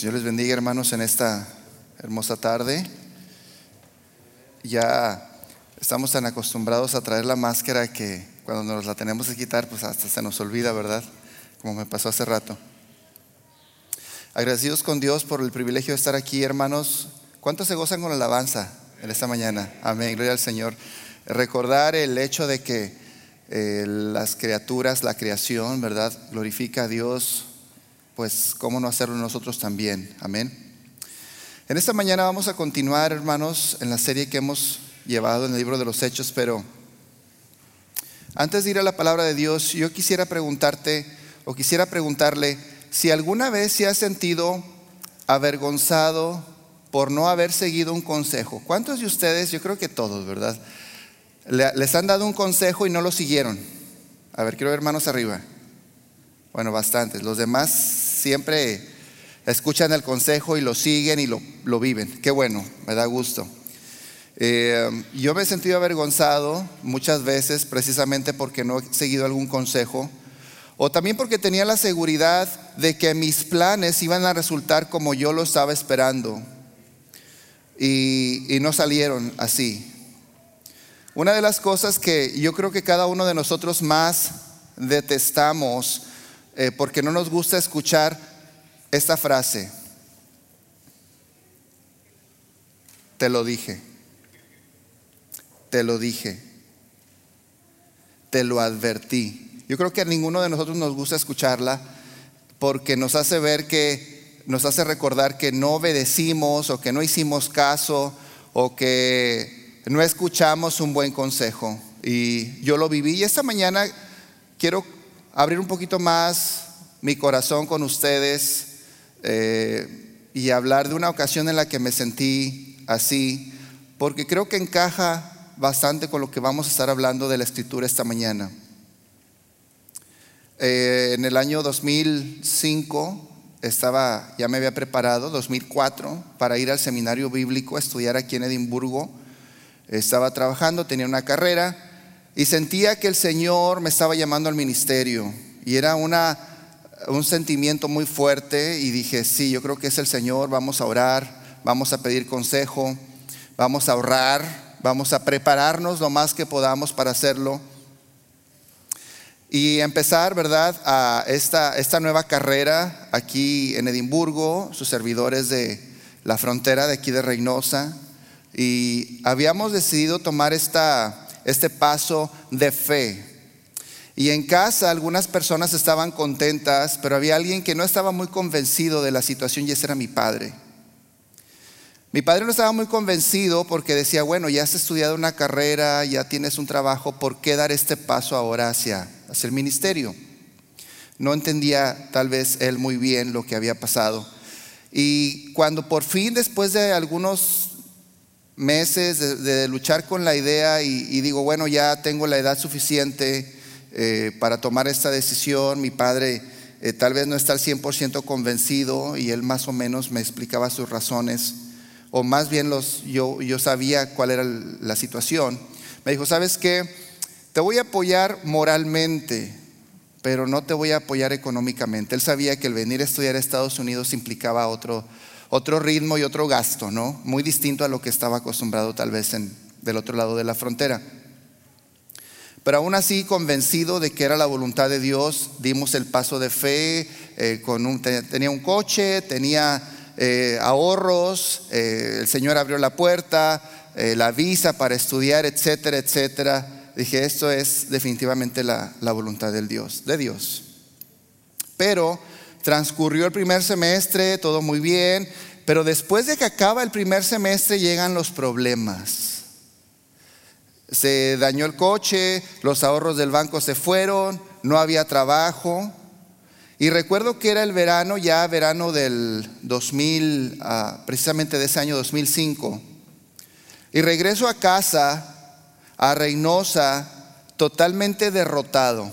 Señor les bendiga hermanos en esta hermosa tarde. Ya estamos tan acostumbrados a traer la máscara que cuando nos la tenemos que quitar pues hasta se nos olvida, ¿verdad? Como me pasó hace rato. Agradecidos con Dios por el privilegio de estar aquí, hermanos. ¿Cuántos se gozan con la alabanza en esta mañana? Amén, gloria al Señor. Recordar el hecho de que eh, las criaturas, la creación, ¿verdad? Glorifica a Dios, pues cómo no hacerlo nosotros también. Amén. En esta mañana vamos a continuar, hermanos, en la serie que hemos llevado en el libro de los Hechos, pero antes de ir a la palabra de Dios, yo quisiera preguntarte o quisiera preguntarle si alguna vez se ha sentido avergonzado por no haber seguido un consejo. ¿Cuántos de ustedes, yo creo que todos, ¿verdad? Les han dado un consejo y no lo siguieron. A ver, quiero ver manos arriba. Bueno, bastantes. Los demás siempre escuchan el consejo y lo siguen y lo, viven. Qué bueno, me da gusto. Eh, yo me he sentido avergonzado muchas veces precisamente porque no he seguido algún consejo o también porque tenía la seguridad de que mis planes iban a resultar como yo lo estaba esperando y no salieron así. Una de las cosas que yo creo que cada uno de nosotros más detestamos eh, porque no nos gusta escuchar esta frase. Te lo dije, te lo dije, te lo advertí. Yo creo que a ninguno de nosotros nos gusta escucharla porque nos hace ver que, nos hace recordar que no obedecimos o que no hicimos caso o que no escuchamos un buen consejo. Y yo lo viví y esta mañana quiero abrir un poquito más mi corazón con ustedes eh, y hablar de una ocasión en la que me sentí así, porque creo que encaja bastante con lo que vamos a estar hablando de la escritura esta mañana. Eh, en el año 2005 estaba, ya me había preparado, 2004, para ir al seminario bíblico a estudiar aquí en Edimburgo estaba trabajando, tenía una carrera y sentía que el Señor me estaba llamando al ministerio. Y era una, un sentimiento muy fuerte y dije, sí, yo creo que es el Señor, vamos a orar, vamos a pedir consejo, vamos a ahorrar, vamos a prepararnos lo más que podamos para hacerlo. Y empezar, ¿verdad?, a esta, esta nueva carrera aquí en Edimburgo, sus servidores de la frontera de aquí de Reynosa. Y habíamos decidido tomar esta, este paso de fe. Y en casa algunas personas estaban contentas, pero había alguien que no estaba muy convencido de la situación y ese era mi padre. Mi padre no estaba muy convencido porque decía, bueno, ya has estudiado una carrera, ya tienes un trabajo, ¿por qué dar este paso ahora hacia, hacia el ministerio? No entendía tal vez él muy bien lo que había pasado. Y cuando por fin, después de algunos meses de, luchar con la idea y, digo, bueno, ya tengo la edad suficiente eh, para tomar esta decisión. Mi padre eh, tal vez no está al 100% convencido y él más o menos me explicaba sus razones, o más bien los, yo, yo sabía cuál era la situación. Me dijo, ¿sabes qué? Te voy a apoyar moralmente, pero no te voy a apoyar económicamente. Él sabía que el venir a estudiar a Estados Unidos implicaba otro otro ritmo y otro gasto, ¿no? Muy distinto a lo que estaba acostumbrado tal vez en, del otro lado de la frontera. Pero aún así, convencido de que era la voluntad de Dios, dimos el paso de fe, eh, tenía un coche, tenía eh, ahorros, eh, el Señor abrió la puerta, la visa para estudiar, etcétera, etcétera. Dije, esto es definitivamente la, la voluntad del Dios, de Dios. Pero Transcurrió el primer semestre, todo muy bien, pero después de que acaba el primer semestre llegan los problemas. Se dañó el coche, los ahorros del banco se fueron, no había trabajo. Y recuerdo que era el verano, ya verano del 2000, ah, precisamente de ese año 2005. Y regreso a casa, a Reynosa, totalmente derrotado,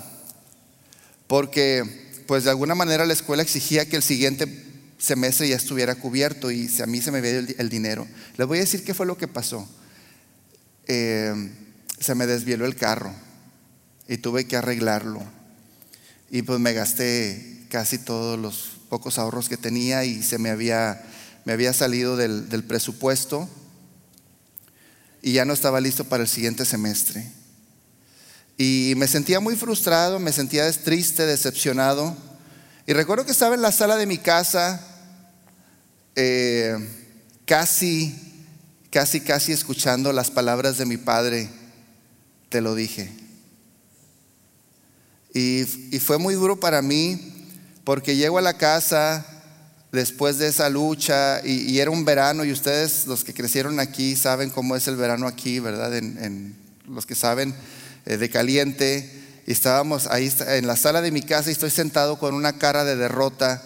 porque pues de alguna manera la escuela exigía que el siguiente semestre ya estuviera cubierto y a mí se me veía el, dinero. Les voy a decir qué fue lo que pasó. Eh, se me desvieló el carro y tuve que arreglarlo. Y pues me gasté casi todos los pocos ahorros que tenía y se me había, me había salido del, del presupuesto y ya no estaba listo para el siguiente semestre. Y me sentía muy frustrado, me sentía triste, decepcionado. Y recuerdo que estaba en la sala de mi casa, eh, casi, casi, casi escuchando las palabras de mi padre, te lo dije. Y, fue muy duro para mí porque llego a la casa después de esa lucha y, era un verano y ustedes los que crecieron aquí saben cómo es el verano aquí, ¿verdad? En, los que saben de caliente. Y estábamos ahí en la sala de mi casa y estoy sentado con una cara de derrota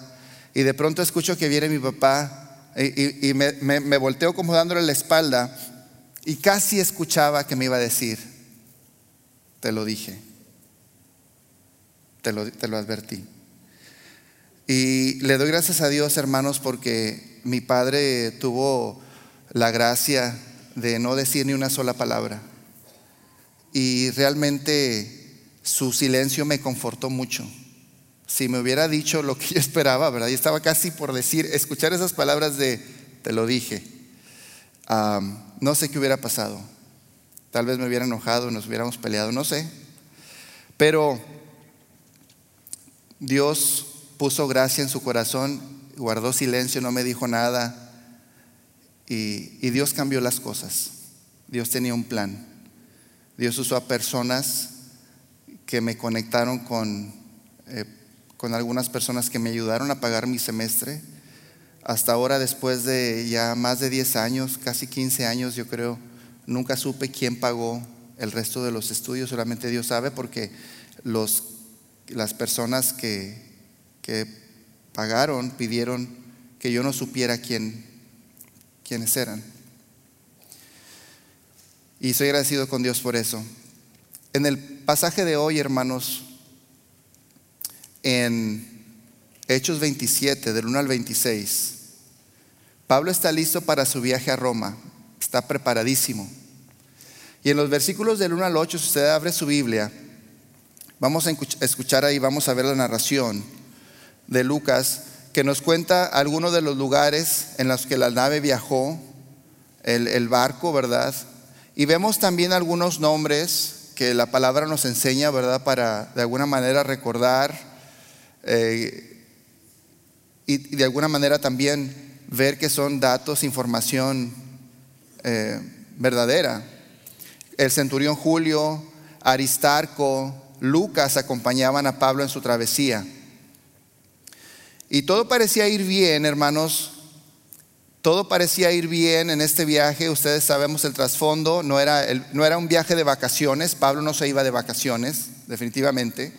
y de pronto escucho que viene mi papá y, me, volteo como dándole la espalda y casi escuchaba que me iba a decir, te lo dije te lo, advertí. Y le doy gracias a Dios, hermanos, porque mi padre tuvo la gracia de no decir ni una sola palabra. Y realmente su silencio me confortó mucho. Si me hubiera dicho lo que yo esperaba, ¿verdad? Y estaba casi por decir, escuchar esas palabras de, te lo dije. no sé qué hubiera pasado. Tal vez me hubiera enojado, nos hubiéramos peleado, no sé. Pero Dios puso gracia en su corazón, guardó silencio, no me dijo nada y, Dios cambió las cosas. Dios tenía un plan. Dios usó a personas que me conectaron con, eh, con algunas personas que me ayudaron a pagar mi semestre. Hasta ahora, después de ya más de 10 años, casi 15 años, yo creo, nunca supe quién pagó el resto de los estudios, solamente Dios sabe porque los las personas que, pagaron pidieron que yo no supiera quién, quiénes eran. Y soy agradecido con Dios por eso. En el pasaje de hoy, hermanos, en Hechos 27, del 1 al 26, Pablo está listo para su viaje a Roma, está preparadísimo. Y en los versículos del 1 al 8, si usted abre su Biblia, Vamos a escuchar ahí, vamos a ver la narración de Lucas que nos cuenta algunos de los lugares en los que la nave viajó, el, barco, ¿verdad? Y vemos también algunos nombres que la palabra nos enseña, ¿verdad? Para de alguna manera recordar eh, y, de alguna manera también ver que son datos, información eh, verdadera. El centurión Julio, Aristarco, Lucas acompañaban a Pablo en su travesía. Y todo parecía ir bien, hermanos. Todo parecía ir bien en este viaje. Ustedes sabemos el trasfondo. No era, no era un viaje de vacaciones. Pablo no se iba de vacaciones, definitivamente.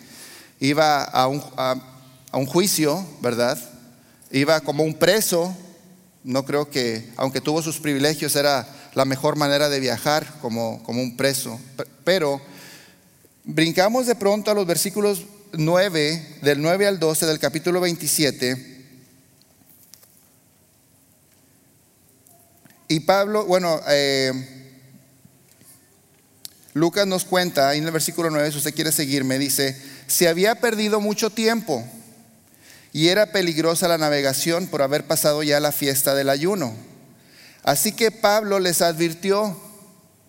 Iba a un, a un juicio, ¿verdad? Iba como un preso. No creo que, aunque tuvo sus privilegios, era la mejor manera de viajar como, como un preso. Pero Brincamos de pronto a los versículos 9, del 9 al 12 del capítulo 27. Y Pablo, bueno, eh, Lucas nos cuenta, ahí en el versículo 9, si usted quiere seguirme, dice, se había perdido mucho tiempo y era peligrosa la navegación por haber pasado ya la fiesta del ayuno. Así que Pablo les advirtió,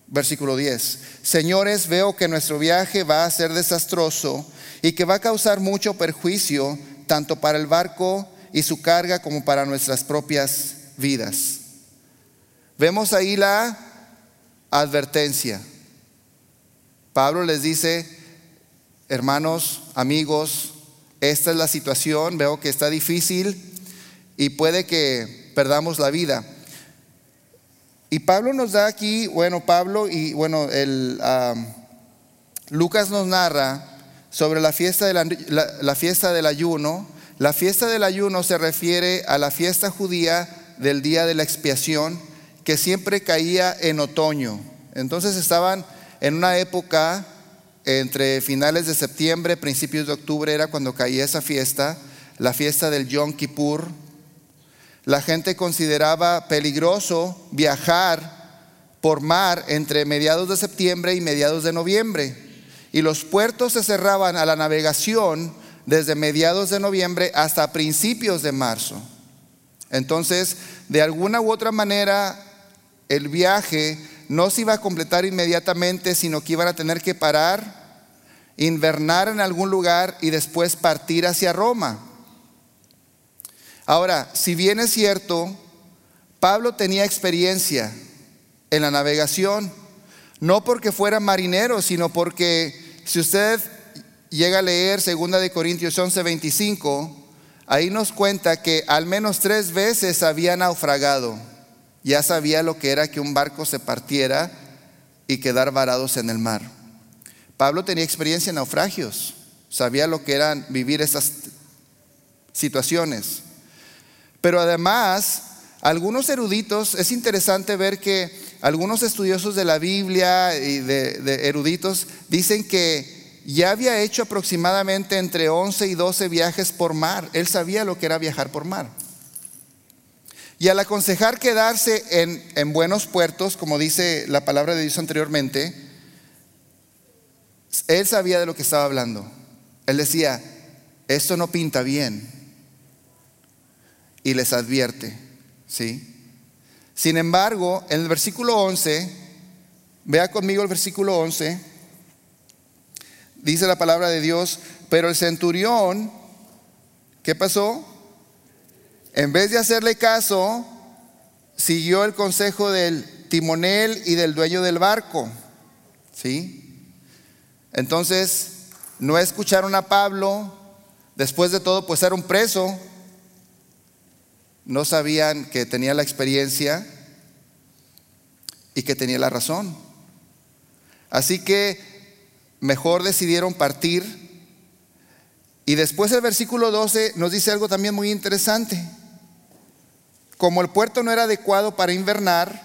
Versículo 10. Señores, veo que nuestro viaje va a ser desastroso y que va a causar mucho perjuicio tanto para el barco y su carga como para nuestras propias vidas. Vemos ahí la advertencia. Pablo les dice, hermanos, amigos, esta es la situación, veo que está difícil y puede que perdamos la vida. Y Pablo nos da aquí, bueno, Pablo y bueno, el, Lucas nos narra sobre la fiesta, la fiesta del ayuno. La fiesta del ayuno se refiere a la fiesta judía del día de la expiación que siempre caía en otoño. Entonces estaban en una época entre finales de septiembre, principios de octubre era cuando caía esa fiesta, la fiesta del Yom Kippur, la gente consideraba peligroso viajar por mar entre mediados de septiembre y mediados de noviembre. Y los puertos se cerraban a la navegación desde mediados de noviembre hasta principios de marzo. Entonces, de alguna u otra manera, el viaje no se iba a completar inmediatamente, sino que iban a tener que parar, invernar en algún lugar y después partir hacia Roma. Ahora, si bien es cierto, Pablo tenía experiencia en la navegación, no porque fuera marinero, sino porque si usted llega a leer 2 de Corintios 11:25, ahí nos cuenta que al menos tres veces había naufragado. Ya sabía lo que era que un barco se partiera y quedar varados en el mar. Pablo tenía experiencia en naufragios, sabía lo que eran vivir esas situaciones. Pero además, algunos eruditos, es interesante ver que algunos estudiosos de la Biblia y de, eruditos dicen que ya había hecho aproximadamente entre 11 y 12 viajes por mar. Él sabía lo que era viajar por mar. Y al aconsejar quedarse en, en buenos puertos, como dice la palabra de Dios anteriormente, él sabía de lo que estaba hablando. Él decía, esto no pinta bien y les advierte. ¿sí? Sin embargo, en el versículo 11, vea conmigo el versículo 11, dice la palabra de Dios, pero el centurión, ¿qué pasó? En vez de hacerle caso, siguió el consejo del timonel y del dueño del barco. ¿Sí? Entonces, no escucharon a Pablo, después de todo, pues era un preso, no sabían que tenía la experiencia y que tenía la razón. Así que mejor decidieron partir. Y después el versículo 12 nos dice algo también muy interesante. Como el puerto no era adecuado para invernar,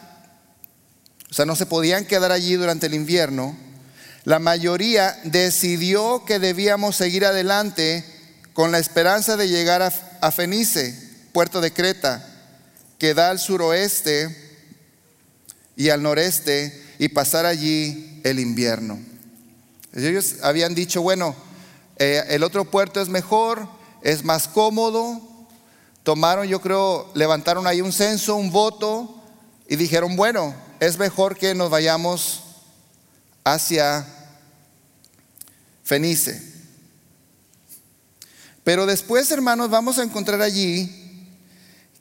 o sea, no se podían quedar allí durante el invierno, la mayoría decidió que debíamos seguir adelante con la esperanza de llegar a, Fenice puerto de Creta, que da al suroeste y al noreste y pasar allí el invierno. Ellos habían dicho, bueno, eh, el otro puerto es mejor, es más cómodo. Tomaron, yo creo, levantaron ahí un censo, un voto y dijeron, bueno, es mejor que nos vayamos hacia Fenice. Pero después, hermanos, vamos a encontrar allí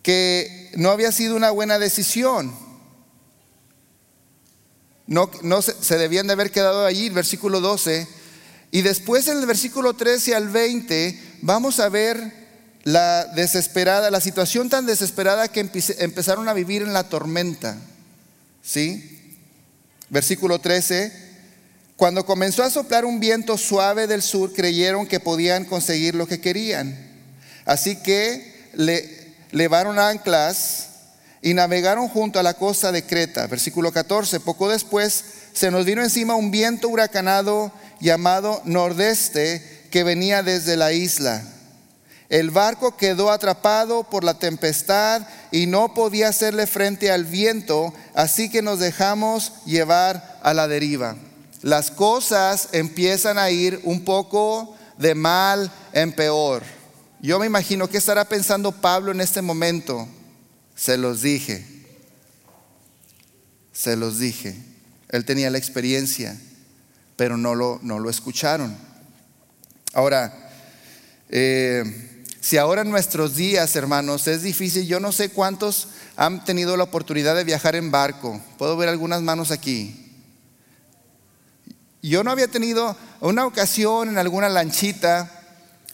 que no había sido una buena decisión. No, no se, debían de haber quedado allí, versículo 12. Y después en el versículo 13 al 20 vamos a ver la desesperada, la situación tan desesperada que empezaron a vivir en la tormenta. ¿Sí? Versículo 13. Cuando comenzó a soplar un viento suave del sur, creyeron que podían conseguir lo que querían. Así que le levaron anclas y navegaron junto a la costa de Creta. Versículo 14. Poco después se nos vino encima un viento huracanado llamado nordeste que venía desde la isla. El barco quedó atrapado por la tempestad y no podía hacerle frente al viento, así que nos dejamos llevar a la deriva. Las cosas empiezan a ir un poco de mal en peor. Yo me imagino qué estará pensando Pablo en este momento. Se los dije, se los dije. Él tenía la experiencia, pero no lo, no lo escucharon. Ahora, eh, si ahora en nuestros días, hermanos, es difícil, yo no sé cuántos han tenido la oportunidad de viajar en barco. Puedo ver algunas manos aquí. Yo no había tenido una ocasión en alguna lanchita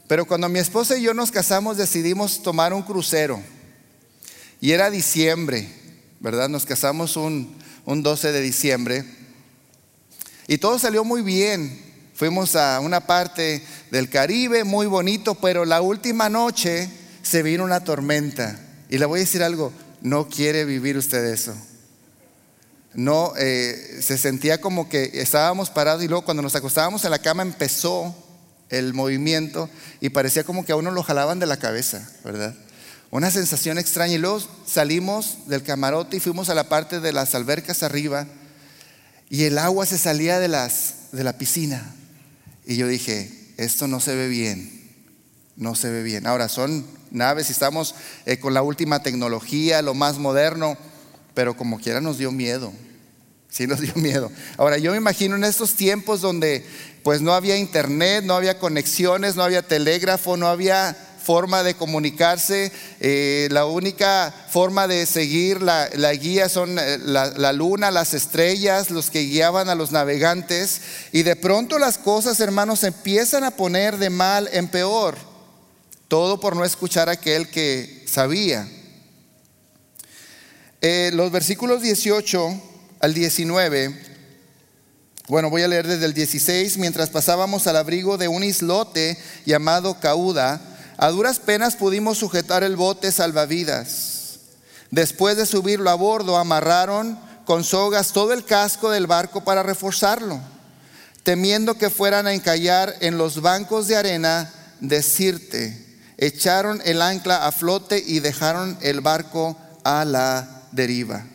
pero cuando mi esposa y yo nos casamos decidimos tomar un crucero. Y era diciembre, ¿verdad? Nos casamos un, 12 de diciembre. Y todo salió muy bien. Fuimos a una parte del Caribe, muy bonito, pero la última noche se vino una tormenta. Y le voy a decir algo, no quiere vivir usted eso. No, eh, se sentía como que estábamos parados y luego cuando nos acostábamos en la cama empezó el movimiento y parecía como que a uno lo jalaban de la cabeza, ¿verdad? Una sensación extraña. Y luego salimos del camarote y fuimos a la parte de las albercas arriba y el agua se salía de, las, de la piscina. Y yo dije, esto no se ve bien. no se ve bien. Ahora son naves y estamos eh, con la última tecnología, lo más moderno, pero como quiera nos dio miedo. Sí nos dio miedo. Ahora yo me imagino en estos tiempos donde pues no había internet, no había conexiones, no había telégrafo, no había forma de comunicarse, eh, la única forma de seguir la, guía son eh, la, luna, las estrellas, los que guiaban a los navegantes, y de pronto las cosas, hermanos, empiezan a poner de mal en peor, todo por no escuchar a aquel que sabía. Eh, los versículos 18 al 19, bueno, voy a leer desde el 16, mientras pasábamos al abrigo de un islote llamado Cauda, a duras penas pudimos sujetar el bote salvavidas. Después de subirlo a bordo, amarraron con sogas todo el casco del barco para reforzarlo, temiendo que fueran a encallar en los bancos de arena de Sirte. Echaron el ancla a flote y dejaron el barco a la deriva.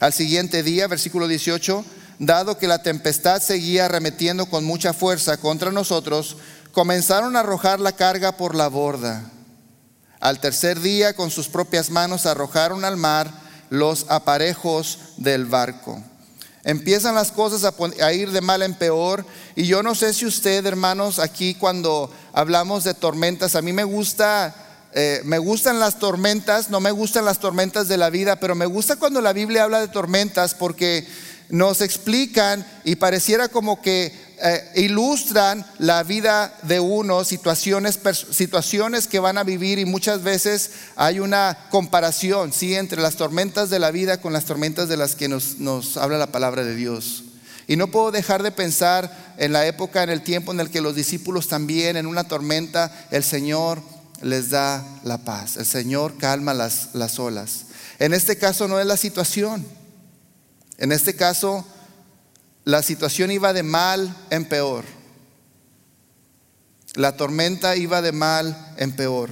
Al siguiente día, versículo 18, dado que la tempestad seguía arremetiendo con mucha fuerza contra nosotros, comenzaron a arrojar la carga por la borda. Al tercer día, con sus propias manos, arrojaron al mar los aparejos del barco. Empiezan las cosas a, ir de mal en peor. Y yo no sé si usted, hermanos, aquí cuando hablamos de tormentas, a mí me gusta eh, me gustan las tormentas, no me gustan las tormentas de la vida, pero me gusta cuando la Biblia habla de tormentas porque nos explican y pareciera como que eh, ilustran la vida de uno, situaciones, situaciones que van a vivir y muchas veces hay una comparación ¿sí? entre las tormentas de la vida con las tormentas de las que nos, nos habla la palabra de Dios. Y no puedo dejar de pensar en la época, en el tiempo en el que los discípulos también en una tormenta, el Señor les da la paz. El Señor calma las, las olas. En este caso no es la situación. En este caso la situación iba de mal en peor. La tormenta iba de mal en peor.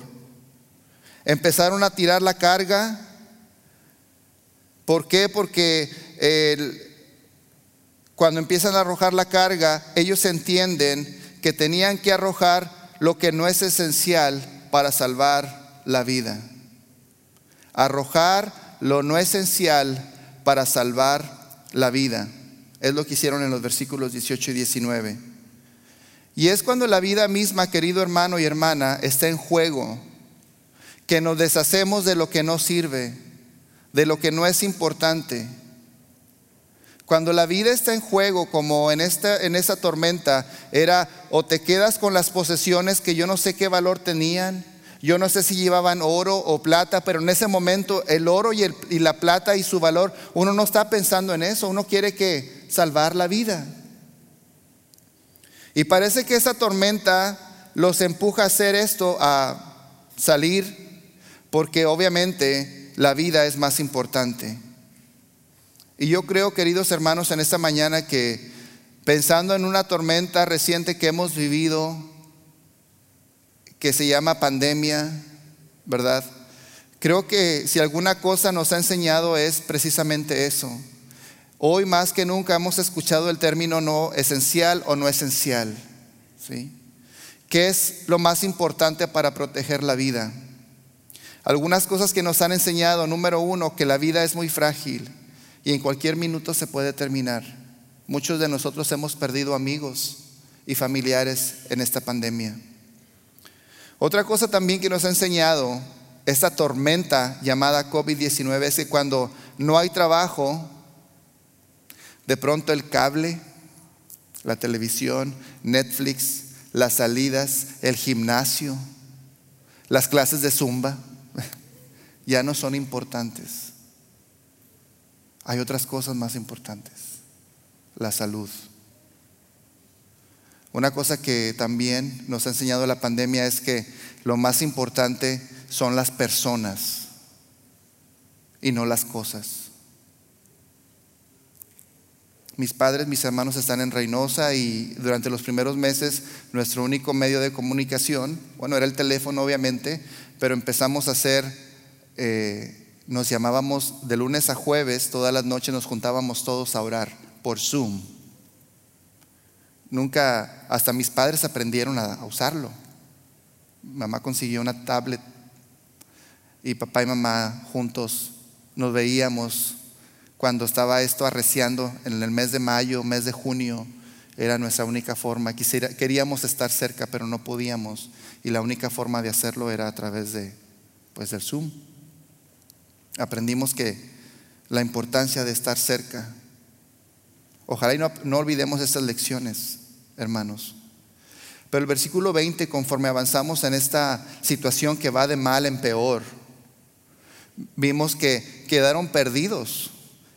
Empezaron a tirar la carga. ¿Por qué? Porque cuando empiezan a arrojar la carga, ellos entienden que tenían que arrojar lo que no es esencial para salvar la vida. Arrojar lo no esencial para salvar la vida. Es lo que hicieron en los versículos 18 y 19. Y es cuando la vida misma, querido hermano y hermana, está en juego, que nos deshacemos de lo que no sirve, de lo que no es importante. Cuando la vida está en juego, como en esta, en tormenta, era o te quedas con las posesiones que yo no sé qué valor tenían, yo no sé si llevaban oro o plata, pero en ese momento el oro y, y la plata y su valor, uno no está pensando en eso, uno quiere que salvar la vida. Y parece que esa tormenta los empuja a hacer esto, a salir, porque obviamente la vida es más importante. Y yo creo, queridos hermanos, en esta mañana que pensando en una tormenta reciente que hemos vivido, que se llama pandemia, ¿verdad? Creo que si alguna cosa nos ha enseñado es precisamente eso. Hoy más que nunca hemos escuchado el término no esencial o no esencial. ¿sí? ¿Qué es lo más importante para proteger la vida? Algunas cosas que nos han enseñado, número uno, que la vida es muy frágil y en cualquier minuto se puede terminar. Muchos de nosotros hemos perdido amigos y familiares en esta pandemia. Otra cosa también que nos ha enseñado esta tormenta llamada COVID-19 es que cuando no hay trabajo, de pronto el cable, la televisión, Netflix, las salidas, el gimnasio, las clases de zumba, ya no son importantes. Hay otras cosas más importantes. La salud. Una cosa que también nos ha enseñado la pandemia es que lo más importante son las personas y no las cosas. Mis padres, mis hermanos están en Reynosa y durante los primeros meses nuestro único medio de comunicación, bueno, era el teléfono obviamente, pero empezamos a hacer eh, nos llamábamos de lunes a jueves, todas las noches nos juntábamos todos a orar por Zoom. Nunca, hasta mis padres aprendieron a, usarlo. Mamá consiguió una tablet y papá y mamá juntos nos veíamos cuando estaba esto arreciando en el mes de mayo, mes de junio, era nuestra única forma. queríamos estar cerca, pero no podíamos. Y la única forma de hacerlo era a través de, pues, del Zoom. Aprendimos que la importancia de estar cerca. Ojalá y no, no olvidemos estas lecciones, hermanos. Pero el versículo 20, conforme avanzamos en esta situación que va de mal en peor, vimos que quedaron perdidos,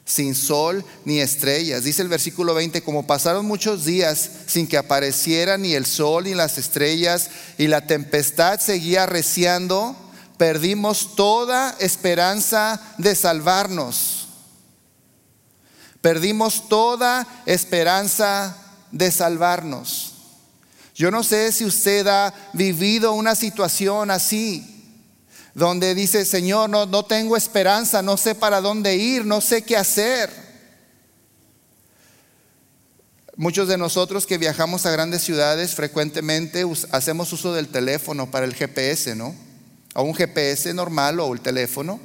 sin sol ni estrellas. Dice el versículo 20, como pasaron muchos días sin que apareciera ni el sol ni las estrellas y la tempestad seguía arreciando, perdimos toda esperanza de salvarnos. Perdimos toda esperanza de salvarnos. Yo no sé si usted ha vivido una situación así, donde dice, Señor, no, no tengo esperanza, no sé para dónde ir, no sé qué hacer. Muchos de nosotros que viajamos a grandes ciudades frecuentemente hacemos uso del teléfono para el GPS, ¿no? O un GPS normal o el teléfono.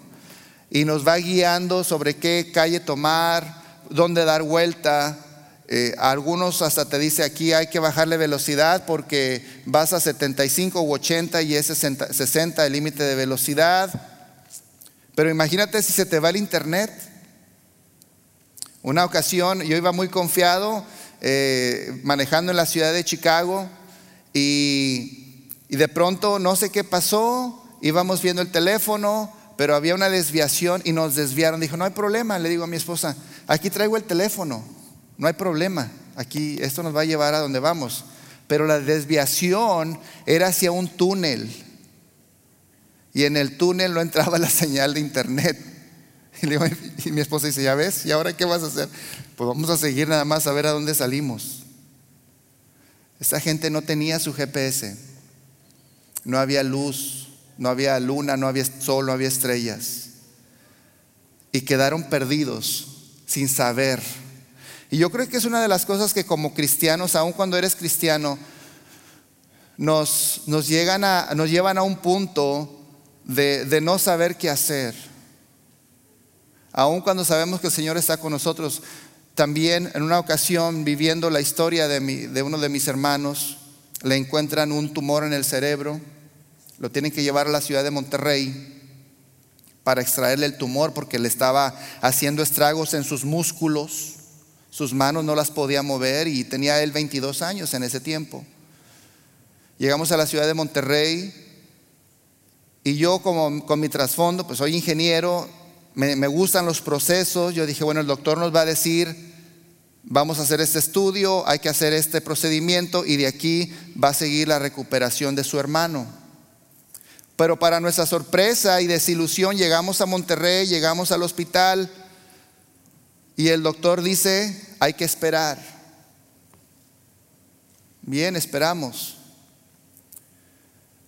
Y nos va guiando sobre qué calle tomar, dónde dar vuelta, eh, algunos hasta te dice aquí hay que bajarle velocidad porque vas a 75 u 80 y es 60, el límite de velocidad. Pero imagínate si se te va el internet. Una ocasión yo iba muy confiado eh, manejando en la ciudad de Chicago y, y de pronto no sé qué pasó, íbamos viendo el teléfono, pero había una desviación y nos desviaron. Dijo, no hay problema, le digo a mi esposa, aquí traigo el teléfono no hay problema. Aquí esto nos va a llevar a donde vamos. Pero la desviación era hacia un túnel. Y en el túnel no entraba la señal de internet. Y, mi esposa dice, ya ves, ¿y ahora qué vas a hacer? Pues vamos a seguir nada más a ver a dónde salimos. Esa gente no tenía su GPS. No había luz, no había luna, no había sol, no había estrellas. Y quedaron perdidos sin saber y yo creo que es una de las cosas que como cristianos, aun cuando eres cristiano, nos, nos, llegan a, nos llevan a un punto de, de no saber qué hacer. Aun cuando sabemos que el Señor está con nosotros, también en una ocasión viviendo la historia de, mi, de uno de mis hermanos, le encuentran un tumor en el cerebro, lo tienen que llevar a la ciudad de Monterrey para extraerle el tumor porque le estaba haciendo estragos en sus músculos. Sus manos no las podía mover y tenía él 22 años en ese tiempo. Llegamos a la ciudad de Monterrey y yo como con mi trasfondo, pues soy ingeniero, me, me gustan los procesos, yo dije, bueno, el doctor nos va a decir, vamos a hacer este estudio, hay que hacer este procedimiento y de aquí va a seguir la recuperación de su hermano. Pero para nuestra sorpresa y desilusión llegamos a Monterrey, llegamos al hospital y el doctor dice, hay que esperar. Bien, esperamos.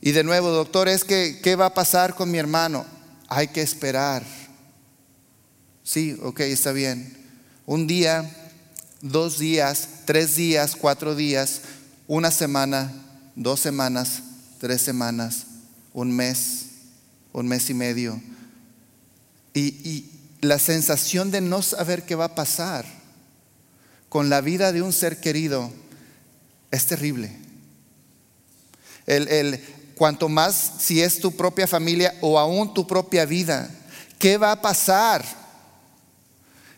Y de nuevo, doctor, es que, ¿qué va a pasar con mi hermano? Hay que esperar. Sí, ok, está bien. Un día, dos días, tres días, cuatro días, una semana, dos semanas, tres semanas, un mes, un mes y medio. Y, y, la sensación de no saber qué va a pasar con la vida de un ser querido es terrible. El, cuanto más si es tu propia familia o aún tu propia vida, ¿qué va a pasar?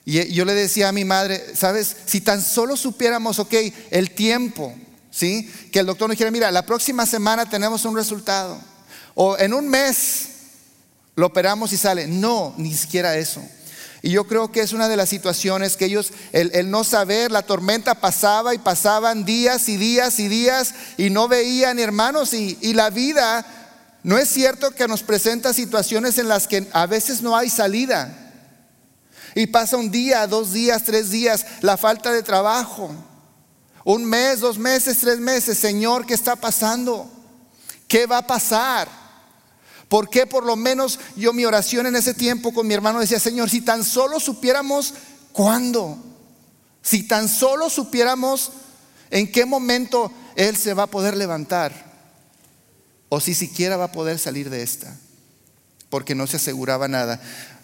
Y yo le decía a mi madre, ¿sabes? Si tan solo supiéramos, ok, el tiempo, ¿sí? Que el doctor nos dijera, mira, la próxima semana tenemos un resultado. O en un mes lo operamos y sale. No, ni siquiera eso. Y yo creo que es una de las situaciones que ellos, el, no saber, la tormenta pasaba y pasaban días y días y días y no veían hermanos y, y la vida, no es cierto que nos presenta situaciones en las que a veces no hay salida. Y pasa un día, dos días, tres días, la falta de trabajo. Un mes, dos meses, tres meses. Señor, ¿qué está pasando? ¿Qué va a pasar? ¿Por qué por lo menos yo mi oración en ese tiempo con mi hermano decía, Señor, si tan solo supiéramos cuándo, si tan solo supiéramos en qué momento Él se va a poder levantar. o si siquiera va a poder salir de esta, porque no se aseguraba nada.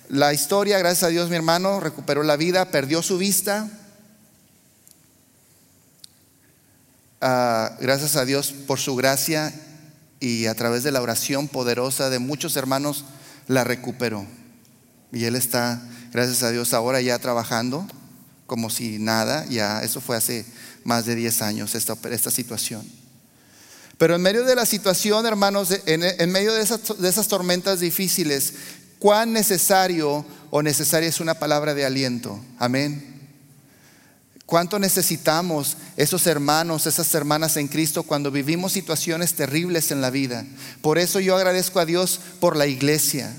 La historia, gracias a Dios, mi hermano recuperó la vida, perdió su vista. Ah, gracias a Dios por su gracia y a través de la oración poderosa de muchos hermanos la recuperó. Y él está, gracias a Dios, ahora ya trabajando como si nada, ya eso fue hace más de 10 años esta, esta situación. Pero en medio de la situación, hermanos, en, medio de esas, de esas tormentas difíciles, cuán necesario o necesaria es una palabra de aliento. Amén. ¿Cuánto necesitamos esos hermanos, esas hermanas en Cristo cuando vivimos situaciones terribles en la vida? Por eso yo agradezco a Dios por la iglesia.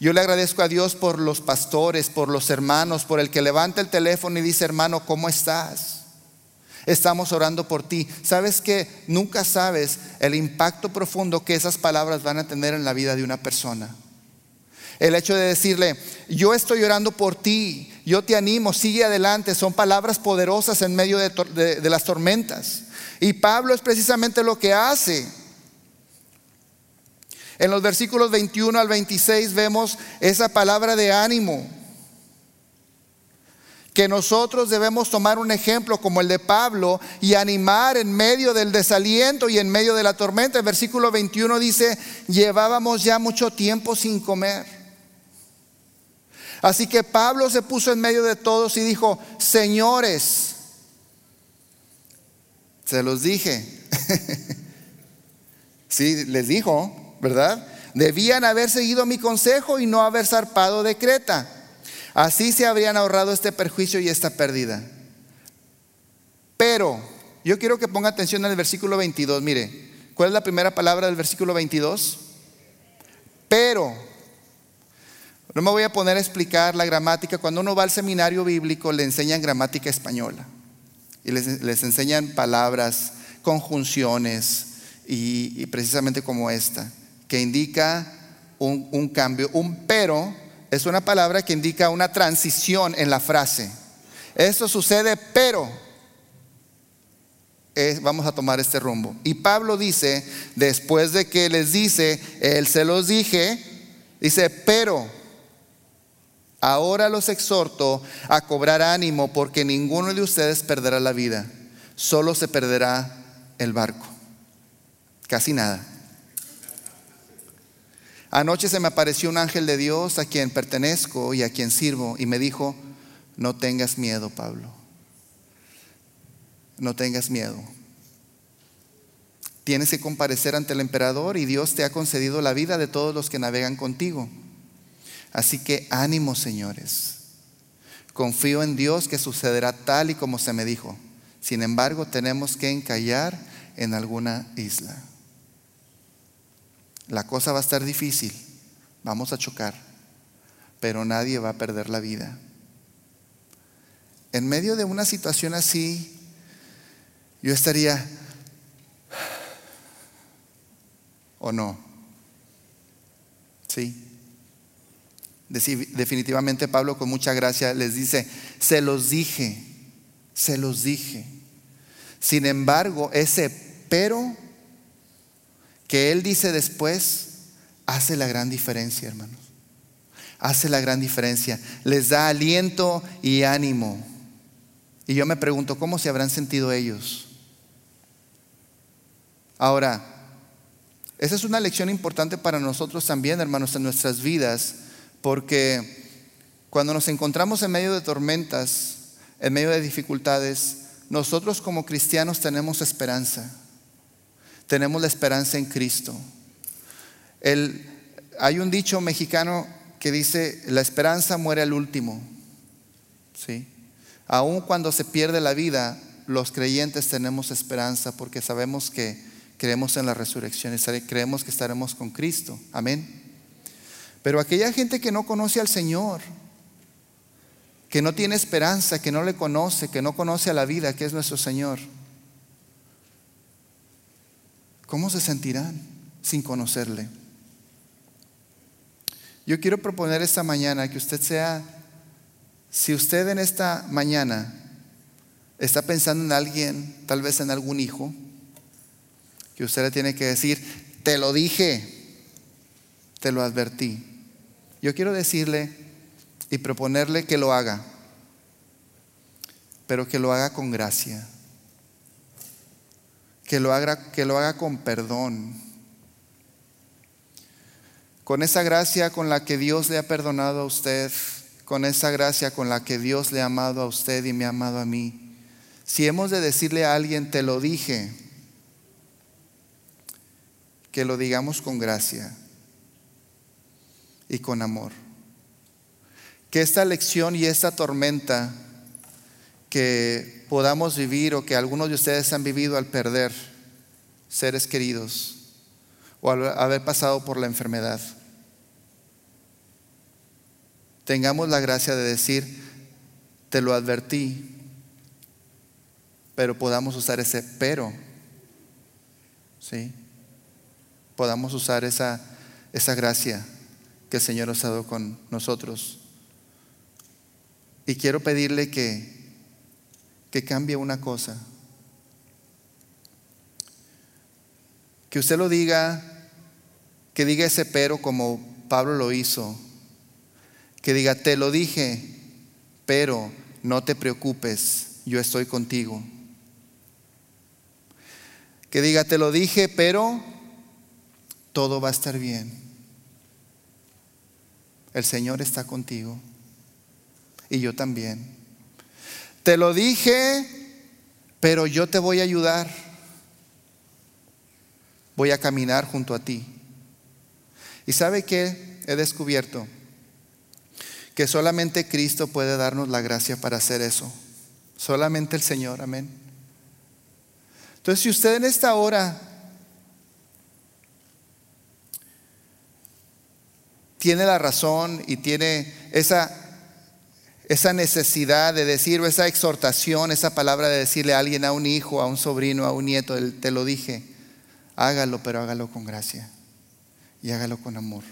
Yo le agradezco a Dios por los pastores, por los hermanos, por el que levanta el teléfono y dice, hermano, ¿cómo estás? Estamos orando por ti. ¿Sabes que Nunca sabes el impacto profundo que esas palabras van a tener en la vida de una persona. El hecho de decirle, yo estoy orando por ti, yo te animo, sigue adelante, son palabras poderosas en medio de, las tormentas. Y Pablo es precisamente lo que hace. En los versículos 21 al 26 vemos esa palabra de ánimo que nosotros debemos tomar un ejemplo como el de Pablo y animar en medio del desaliento y en medio de la tormenta. El versículo 21 dice, llevábamos ya mucho tiempo sin comer. Así que Pablo se puso en medio de todos y dijo, señores, se los dije. sí, les dijo, ¿verdad? Debían haber seguido mi consejo y no haber zarpado de Creta. Así se habrían ahorrado este perjuicio y esta pérdida. Pero, yo quiero que ponga atención al versículo 22. Mire, ¿cuál es la primera palabra del versículo 22? Pero, no me voy a poner a explicar la gramática. Cuando uno va al seminario bíblico le enseñan gramática española. Y les, enseñan palabras, conjunciones y, precisamente como esta, que indica un, cambio. Un pero es una palabra que indica una transición en la frase. Esto sucede, pero vamos a tomar este rumbo. Y Pablo dice, después de que les dice, él se los dije, dice, pero ahora los exhorto a cobrar ánimo porque ninguno de ustedes perderá la vida, solo se perderá el barco. Casi nada. Anoche se me apareció un ángel de Dios a quien pertenezco y a quien sirvo y me dijo, no tengas miedo, Pablo. No tengas miedo. Tienes que comparecer ante el emperador y Dios te ha concedido la vida de todos los que navegan contigo. Así que ánimo, señores. Confío en Dios que sucederá tal y como se me dijo. Sin embargo, tenemos que encallar en alguna isla. La cosa va a estar difícil, vamos a chocar, pero nadie va a perder la vida. En medio de una situación así, yo estaría, ¿o no? Sí. Definitivamente Pablo con mucha gracia les dice, se los dije, se los dije. Sin embargo, ese pero que Él dice después, hace la gran diferencia, hermanos. Hace la gran diferencia. Les da aliento y ánimo. Y yo me pregunto, ¿cómo se habrán sentido ellos? Ahora, esa es una lección importante para nosotros también, hermanos, en nuestras vidas, porque cuando nos encontramos en medio de tormentas, en medio de dificultades, nosotros como cristianos tenemos esperanza tenemos la esperanza en Cristo. hay un dicho mexicano que dice, la esperanza muere al último. ¿Sí? Aun cuando se pierde la vida, los creyentes tenemos esperanza porque sabemos que creemos en la resurrección y creemos que estaremos con Cristo. Amén. Pero aquella gente que no conoce al Señor, que no tiene esperanza, que no le conoce, que no conoce a la vida, que es nuestro Señor, ¿Cómo se sentirán sin conocerle? Yo quiero proponer esta mañana que usted sea, si usted en esta mañana está pensando en alguien, tal vez en algún hijo, que usted le tiene que decir, te lo dije, te lo advertí. Yo quiero decirle y proponerle que lo haga, pero que lo haga con gracia, que lo haga, que lo haga con perdón, con esa gracia con la que Dios le ha perdonado a usted, con esa gracia con la que Dios le ha amado a usted y me ha amado a mí. Si hemos de decirle a alguien, te lo dije, que lo digamos con gracia y con amor. Que esta lección y esta tormenta que podamos vivir o que algunos de ustedes han vivido al perder seres queridos o al haber pasado por la enfermedad, tengamos la gracia de decir, te lo advertí, pero podamos usar ese pero, ¿sí? Podamos usar esa, esa gracia que el Señor ha dado con nosotros. Y quiero pedirle que, que cambie una cosa. Que usted lo diga, que diga ese pero como Pablo lo hizo. Que diga, te lo dije, pero no te preocupes, yo estoy contigo. Que diga, te lo dije, pero todo va a estar bien. El Señor está contigo y yo también. Te lo dije, pero yo te voy a ayudar. Voy a caminar junto a ti. ¿Y sabe qué he descubierto? Que solamente Cristo puede darnos la gracia para hacer eso. Solamente el Señor, amén. Entonces, si usted en esta hora tiene la razón y tiene esa esa necesidad de decir, esa exhortación, esa palabra de decirle a alguien, a un hijo, a un sobrino, a un nieto, te lo dije, hágalo, pero hágalo con gracia y hágalo con amor.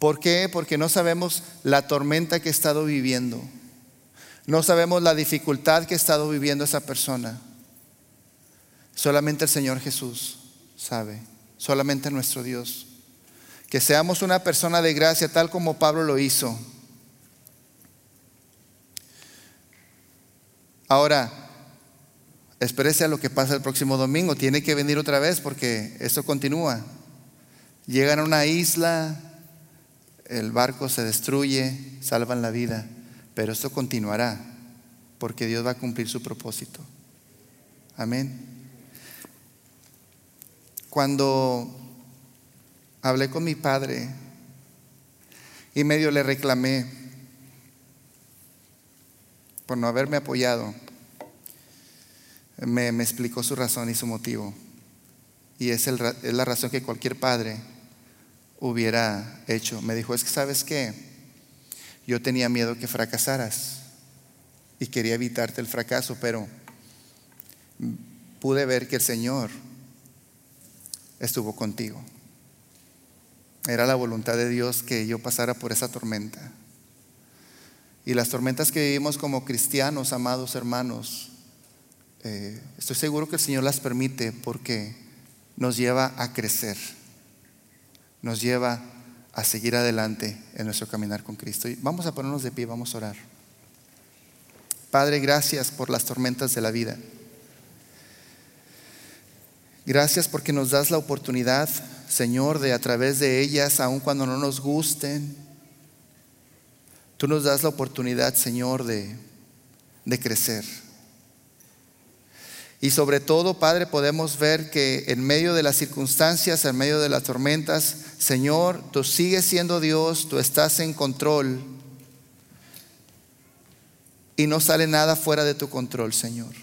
¿Por qué? Porque no sabemos la tormenta que ha estado viviendo. No sabemos la dificultad que ha estado viviendo esa persona. Solamente el Señor Jesús sabe. Solamente nuestro Dios. Que seamos una persona de gracia tal como Pablo lo hizo Ahora, espérese a lo que pasa el próximo domingo. Tiene que venir otra vez porque esto continúa. Llegan a una isla, el barco se destruye, salvan la vida, pero esto continuará porque Dios va a cumplir su propósito. Amén. Cuando hablé con mi padre y medio le reclamé, por no haberme apoyado, me, explicó su razón y su motivo. Y es, es la razón que cualquier padre hubiera hecho. Me dijo, es que sabes qué, yo tenía miedo que fracasaras y quería evitarte el fracaso, pero pude ver que el Señor estuvo contigo. Era la voluntad de Dios que yo pasara por esa tormenta. Y las tormentas que vivimos como cristianos, amados hermanos, eh, estoy seguro que el Señor las permite porque nos lleva a crecer, nos lleva a seguir adelante en nuestro caminar con Cristo. Y vamos a ponernos de pie, vamos a orar. Padre, gracias por las tormentas de la vida. Gracias porque nos das la oportunidad, Señor, de a través de ellas, aun cuando no nos gusten, Tú nos das la oportunidad, Señor, de, de crecer. Y sobre todo, Padre, podemos ver que en medio de las circunstancias, en medio de las tormentas, Señor, tú sigues siendo Dios, tú estás en control. Y no sale nada fuera de tu control, Señor.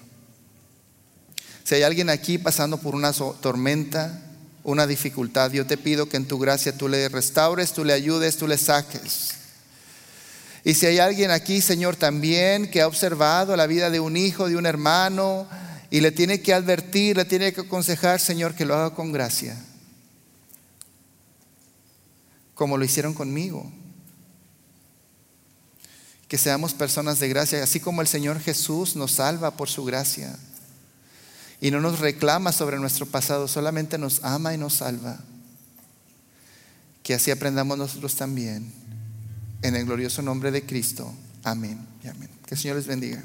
Si hay alguien aquí pasando por una tormenta, una dificultad, yo te pido que en tu gracia tú le restaures, tú le ayudes, tú le saques. Y si hay alguien aquí, Señor, también que ha observado la vida de un hijo, de un hermano, y le tiene que advertir, le tiene que aconsejar, Señor, que lo haga con gracia, como lo hicieron conmigo. Que seamos personas de gracia, así como el Señor Jesús nos salva por su gracia. Y no nos reclama sobre nuestro pasado, solamente nos ama y nos salva. Que así aprendamos nosotros también. En el glorioso nombre de Cristo. Amén y amén. Que el Señor les bendiga.